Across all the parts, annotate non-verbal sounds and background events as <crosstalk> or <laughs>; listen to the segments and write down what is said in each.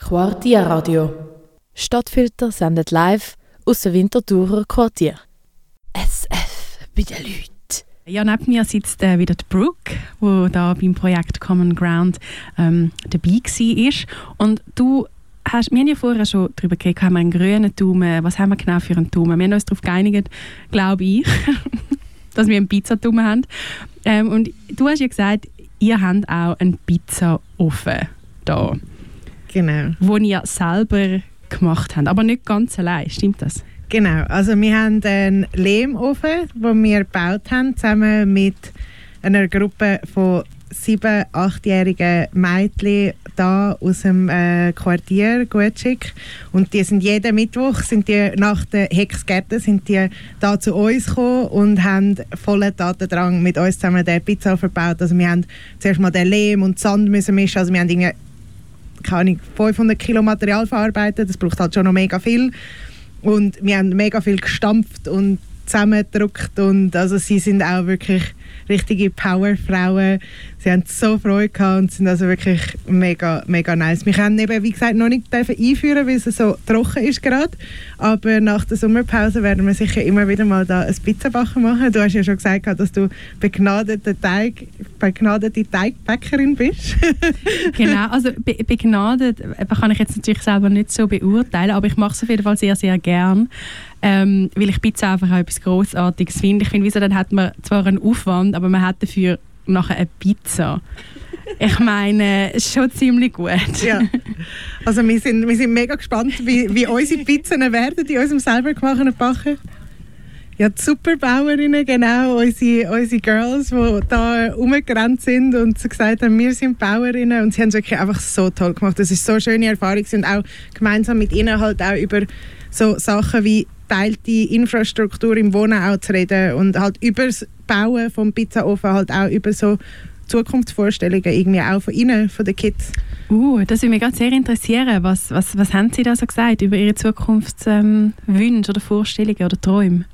Quartierradio. Stadtfilter sendet live aus dem Winterthurer Quartier. SF bei den Leuten. Ja, neben mir sitzt äh, wieder die Brooke, die da beim Projekt Common Ground ähm, dabei war. Und du hast, wir haben ja vorher schon darüber geredet, haben wir einen grünen Daumen, was haben wir genau für einen Daumen? Wir haben uns darauf geeinigt, glaube ich, <laughs> dass wir einen Pizzatumen haben. Ähm, und du hast ja gesagt, ihr habt auch einen Pizzaofen da. Genau. Wo ihr selber gemacht habt, aber nicht ganz allein, stimmt das? Genau, also wir haben einen Lehmofen, den wir gebaut haben, zusammen mit einer Gruppe von sieben, achtjährigen Mädchen da aus dem äh, Quartier Gutschick und die sind jeden Mittwoch sind die nach der Hexgärten sind die da zu uns gekommen und haben vollen Tatendrang mit uns zusammen den Pizza verbaut. Also wir haben zuerst mal den Lehm und Sand müssen mischen, also wir haben irgendwie keine Ahnung, 500 Kilo Material verarbeitet, das braucht halt schon noch mega viel. Und wir haben mega viel gestampft und zusammengedrückt und also sie sind auch wirklich richtige Powerfrauen. Sie haben so Freude gehabt und sind also wirklich mega, mega nice. Wir können eben, wie gesagt, noch nicht einführen, weil es so trocken ist gerade, aber nach der Sommerpause werden wir sicher immer wieder mal da ein Pizzabacken machen. Du hast ja schon gesagt, dass du begnadete, Teig, begnadete Teigbäckerin bist. <laughs> genau, also be begnadet kann ich jetzt natürlich selber nicht so beurteilen, aber ich mache es auf jeden Fall sehr, sehr gern ähm, weil ich Pizza einfach auch etwas Großartiges finde. Ich finde, wieso dann hat man zwar einen Aufwand, aber man hat dafür nachher eine Pizza. Ich meine, schon ziemlich gut. Ja. Also wir sind, wir sind mega gespannt, wie, wie unsere Pizzen werden in unserem selber gemachten Backen. Ja, die Superbauerinnen, genau, unsere, unsere Girls, die da rumgerannt sind und gesagt haben, wir sind Bauerinnen und sie haben es wirklich einfach so toll gemacht. Das ist so eine schöne Erfahrung und auch gemeinsam mit ihnen halt auch über so Sachen wie teilte Infrastruktur im Wohnen auch zu reden und halt über das Bauen vom Pizzaofen halt auch über so Zukunftsvorstellungen irgendwie auch von Ihnen, von den Kids. Uh, das würde mich ganz sehr interessieren. Was, was, was haben Sie da so gesagt über Ihre Zukunftswünsche ähm, oder Vorstellungen oder Träume?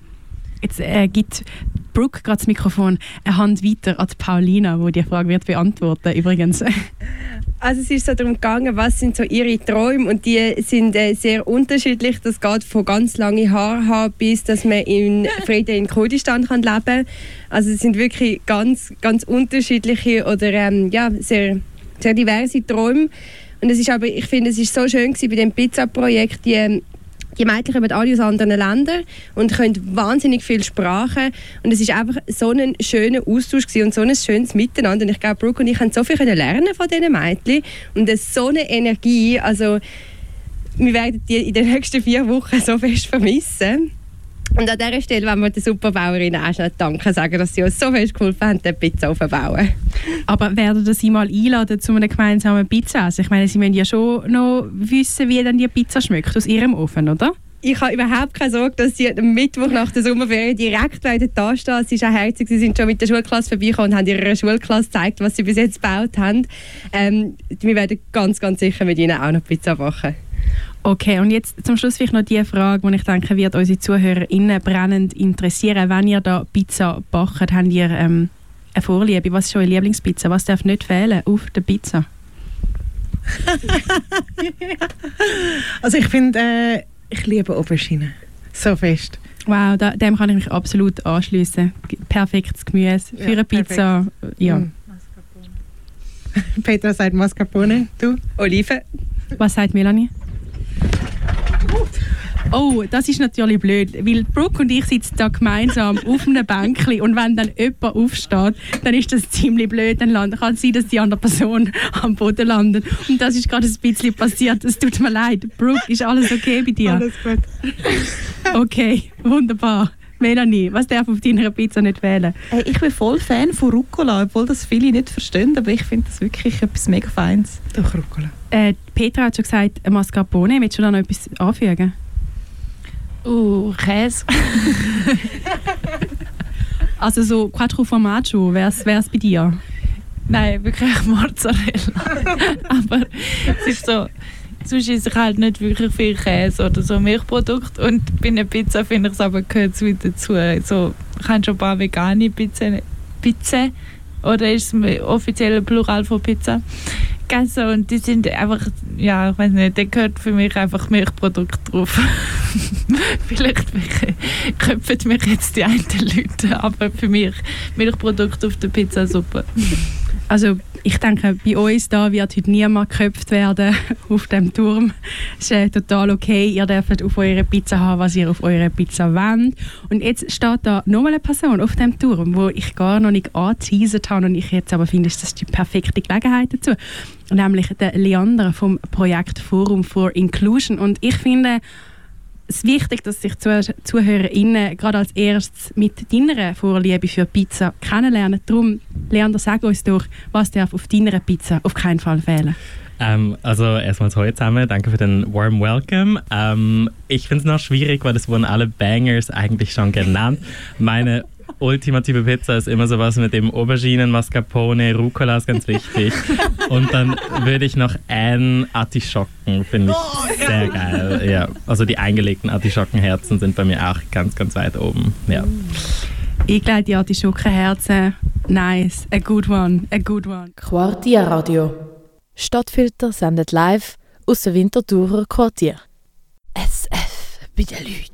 Jetzt äh, gibt Brooke gerade das Mikrofon eine Hand weiter an Paulina, die die Frage wird beantworten übrigens. <laughs> Also es ist so darum gegangen, was sind so ihre Träume und die sind äh, sehr unterschiedlich. Das geht von ganz lange Haare haben bis, dass man in <laughs> Frieden in Kurdistan kann leben kann. Also es sind wirklich ganz, ganz unterschiedliche oder ähm, ja, sehr, sehr diverse Träume. Und es ist aber, ich finde, es ist so schön gewesen bei dem Pizza-Projekt, die ähm, die Mädchen kommen alle aus anderen Ländern und können wahnsinnig viel Sprachen. Und es ist einfach so ein schöner Austausch und so ein schönes Miteinander. Und ich glaube, Brooke und ich haben so viel lernen von diesen Mädchen. Und so eine Energie. Also, wir werden die in den nächsten vier Wochen so fest vermissen. Und an dieser Stelle wollen wir den Superbauerinnen auch schnell danken sagen, dass sie uns so fest geholfen haben, den Pizza aufzubauen. Aber werden Sie mal einladen zu einer gemeinsamen Pizza? Also ich meine, Sie müssen ja schon noch wissen, wie dann die Pizza schmeckt aus Ihrem Ofen, oder? ich habe überhaupt keine Sorge, dass sie am Mittwoch nach der Sommerferien direkt da stehen. Sie ist auch herzig. Sie sind schon mit der Schulklasse vorbeigekommen und haben ihrer Schulklasse gezeigt, was sie bis jetzt gebaut haben. Ähm, wir werden ganz, ganz sicher mit ihnen auch noch Pizza machen. Okay, und jetzt zum Schluss vielleicht noch die Frage, die ich denke, wird unsere ZuhörerInnen brennend interessieren. Wenn ihr da Pizza backt, habt ihr ähm, eine Vorliebe? Was ist eure Lieblingspizza? Was darf nicht fehlen auf der Pizza? <laughs> also ich finde, äh, ich liebe Aubergine. So fest. Wow, da, dem kann ich mich absolut anschließen. Perfektes Gemüse für ja, eine Pizza. Perfekt. Ja. Mm. <laughs> Petra sagt Mascarpone. Du? Oliven. Was sagt Melanie? Oh, das ist natürlich blöd, weil Brooke und ich sitzen da gemeinsam auf einem Bänkchen und wenn dann jemand aufsteht, dann ist das ziemlich blöd. Dann kann es sein, dass die andere Person <laughs> am Boden landet. Und das ist gerade ein bisschen passiert. Es tut mir leid. Brooke, ist alles okay bei dir? Alles gut. <laughs> okay, wunderbar. Melanie, was darf auf deiner Pizza nicht wählen? Hey, ich bin voll Fan von Rucola, obwohl das viele nicht verstehen, aber ich finde das wirklich etwas mega Feines. Doch, Rucola. Äh, Petra hat schon gesagt, Mascarpone. Willst du da noch etwas anfügen? Uh, Käse. <laughs> also so Quattro Formaggio, wäre es bei dir? Nein, wirklich Mozzarella. <laughs> Aber es ist so, sonst ist ich halt nicht wirklich viel Käse oder so Milchprodukt und bei einer Pizza finde ich es aber gehört es dazu. So, ich habe schon ein paar vegane Pizzen, Pizza oder ist es offiziell Plural von Pizza gegessen und die sind einfach, ja, ich weiß nicht, da gehört für mich einfach Milchprodukt drauf. <laughs> Vielleicht köpfen mich jetzt die einen Leute, aber für mich Milchprodukt auf der Pizza super. Also ich denke, bei uns da wird heute niemand geköpft werden <laughs> auf dem Turm. Das ist äh, total okay. Ihr dürft auf eurer Pizza haben, was ihr auf eurer Pizza wollt. Und jetzt steht da nochmal eine Person auf dem Turm, wo ich gar noch nicht angeteasert habe und ich jetzt aber finde, das ist die perfekte Gelegenheit dazu. Nämlich der Leander vom Projekt Forum for Inclusion. Und ich finde, es ist wichtig, dass sich ZuhörerInnen gerade als erstes mit deiner Vorliebe für Pizza kennenlernen. Darum, Leander, sag uns doch, was darf auf deiner Pizza auf keinen Fall fehlen? Ähm, also erstmals heute zusammen, danke für den warm Welcome. Ähm, ich finde es noch schwierig, weil das wurden alle Bangers eigentlich schon genannt. Meine ultimative Pizza ist immer sowas mit dem Auberginen, Mascarpone, Rucola ist ganz wichtig. Und dann würde ich noch ein Artischocken, finde ich oh, sehr geil. Ja, also die eingelegten Artischockenherzen sind bei mir auch ganz, ganz weit oben. Ja. Ich glaube, die Artischockenherzen, nice, a good one, a good one. Quartier Radio. Stadtfilter sendet live aus dem Winterthurer Quartier. SF bei den Leuten.